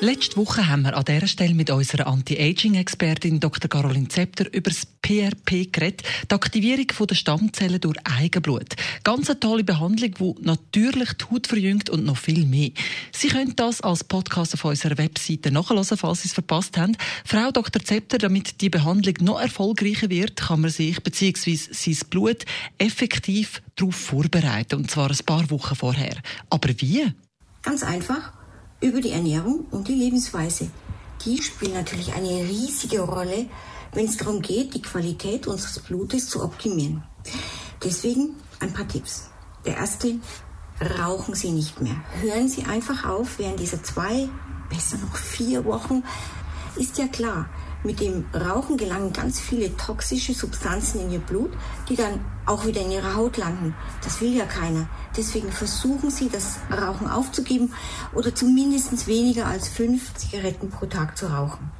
Letzte Woche haben wir an dieser Stelle mit unserer Anti-Aging-Expertin Dr. Caroline Zepter über das PRP geredet, die Aktivierung der Stammzellen durch Eigenblut. Ganz eine tolle Behandlung, die natürlich die Haut verjüngt und noch viel mehr. Sie können das als Podcast auf unserer Webseite nachhören, falls Sie es verpasst haben. Frau Dr. Zepter, damit die Behandlung noch erfolgreicher wird, kann man sich bzw. sein Blut effektiv darauf vorbereiten, und zwar ein paar Wochen vorher. Aber wie? Ganz einfach über die Ernährung und die Lebensweise. Die spielen natürlich eine riesige Rolle, wenn es darum geht, die Qualität unseres Blutes zu optimieren. Deswegen ein paar Tipps. Der erste, rauchen Sie nicht mehr. Hören Sie einfach auf während dieser zwei, besser noch vier Wochen. Ist ja klar, mit dem Rauchen gelangen ganz viele toxische Substanzen in Ihr Blut, die dann auch wieder in Ihrer Haut landen. Das will ja keiner. Deswegen versuchen Sie, das Rauchen aufzugeben oder zumindest weniger als fünf Zigaretten pro Tag zu rauchen.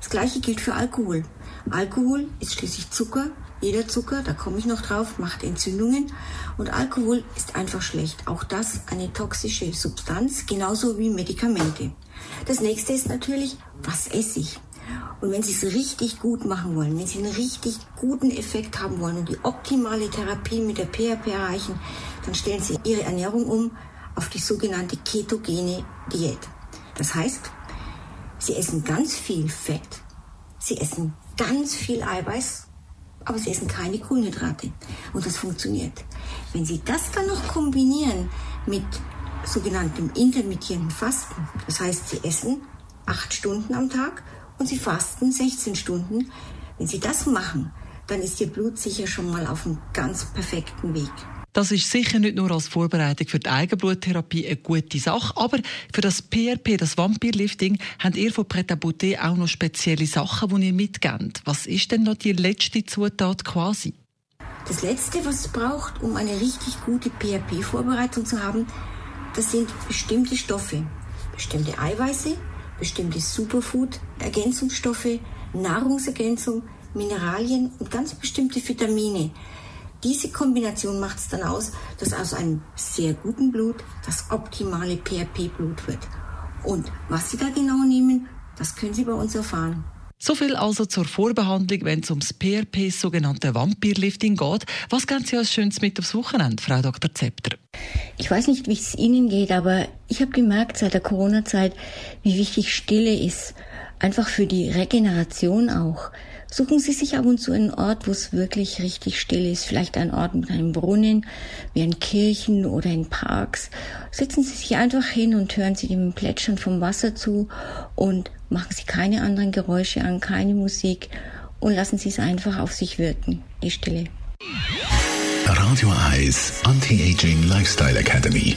Das gleiche gilt für Alkohol. Alkohol ist schließlich Zucker. Jeder Zucker, da komme ich noch drauf, macht Entzündungen. Und Alkohol ist einfach schlecht. Auch das eine toxische Substanz, genauso wie Medikamente. Das nächste ist natürlich, was esse ich? Und wenn Sie es richtig gut machen wollen, wenn Sie einen richtig guten Effekt haben wollen und die optimale Therapie mit der PRP erreichen, dann stellen Sie Ihre Ernährung um auf die sogenannte ketogene Diät. Das heißt, Sie essen ganz viel Fett, Sie essen ganz viel Eiweiß, aber Sie essen keine Kohlenhydrate. Und das funktioniert. Wenn Sie das dann noch kombinieren mit sogenanntem intermittierenden Fasten, das heißt, Sie essen acht Stunden am Tag und Sie fasten 16 Stunden. Wenn Sie das machen, dann ist Ihr Blut sicher schon mal auf einem ganz perfekten Weg. Das ist sicher nicht nur als Vorbereitung für die Eigenbluttherapie eine gute Sache, aber für das PRP, das Vampirlifting, habt ihr von Pret à auch noch spezielle Sachen, die ihr mitgebt. Was ist denn noch die letzte Zutat quasi? Das letzte, was es braucht, um eine richtig gute PRP-Vorbereitung zu haben, das sind bestimmte Stoffe, bestimmte Eiweiße, bestimmte Superfood-Ergänzungsstoffe, Nahrungsergänzung, Mineralien und ganz bestimmte Vitamine. Diese Kombination macht es dann aus, dass aus einem sehr guten Blut das optimale PRP-Blut wird. Und was Sie da genau nehmen, das können Sie bei uns erfahren. So viel also zur Vorbehandlung, wenn es ums PRP, sogenannte Vampirlifting geht. Was geben Sie als Schönes mit aufs Wochenende, Frau Dr. Zepter? Ich weiß nicht, wie es Ihnen geht, aber ich habe gemerkt seit der Corona-Zeit, wie wichtig Stille ist. Einfach für die Regeneration auch. Suchen Sie sich ab und zu einen Ort, wo es wirklich richtig still ist. Vielleicht ein Ort mit einem Brunnen, wie in Kirchen oder in Parks. Setzen Sie sich einfach hin und hören Sie dem Plätschern vom Wasser zu und machen Sie keine anderen Geräusche an, keine Musik und lassen Sie es einfach auf sich wirken, die Stille. Radio Eyes Anti-Aging Lifestyle Academy.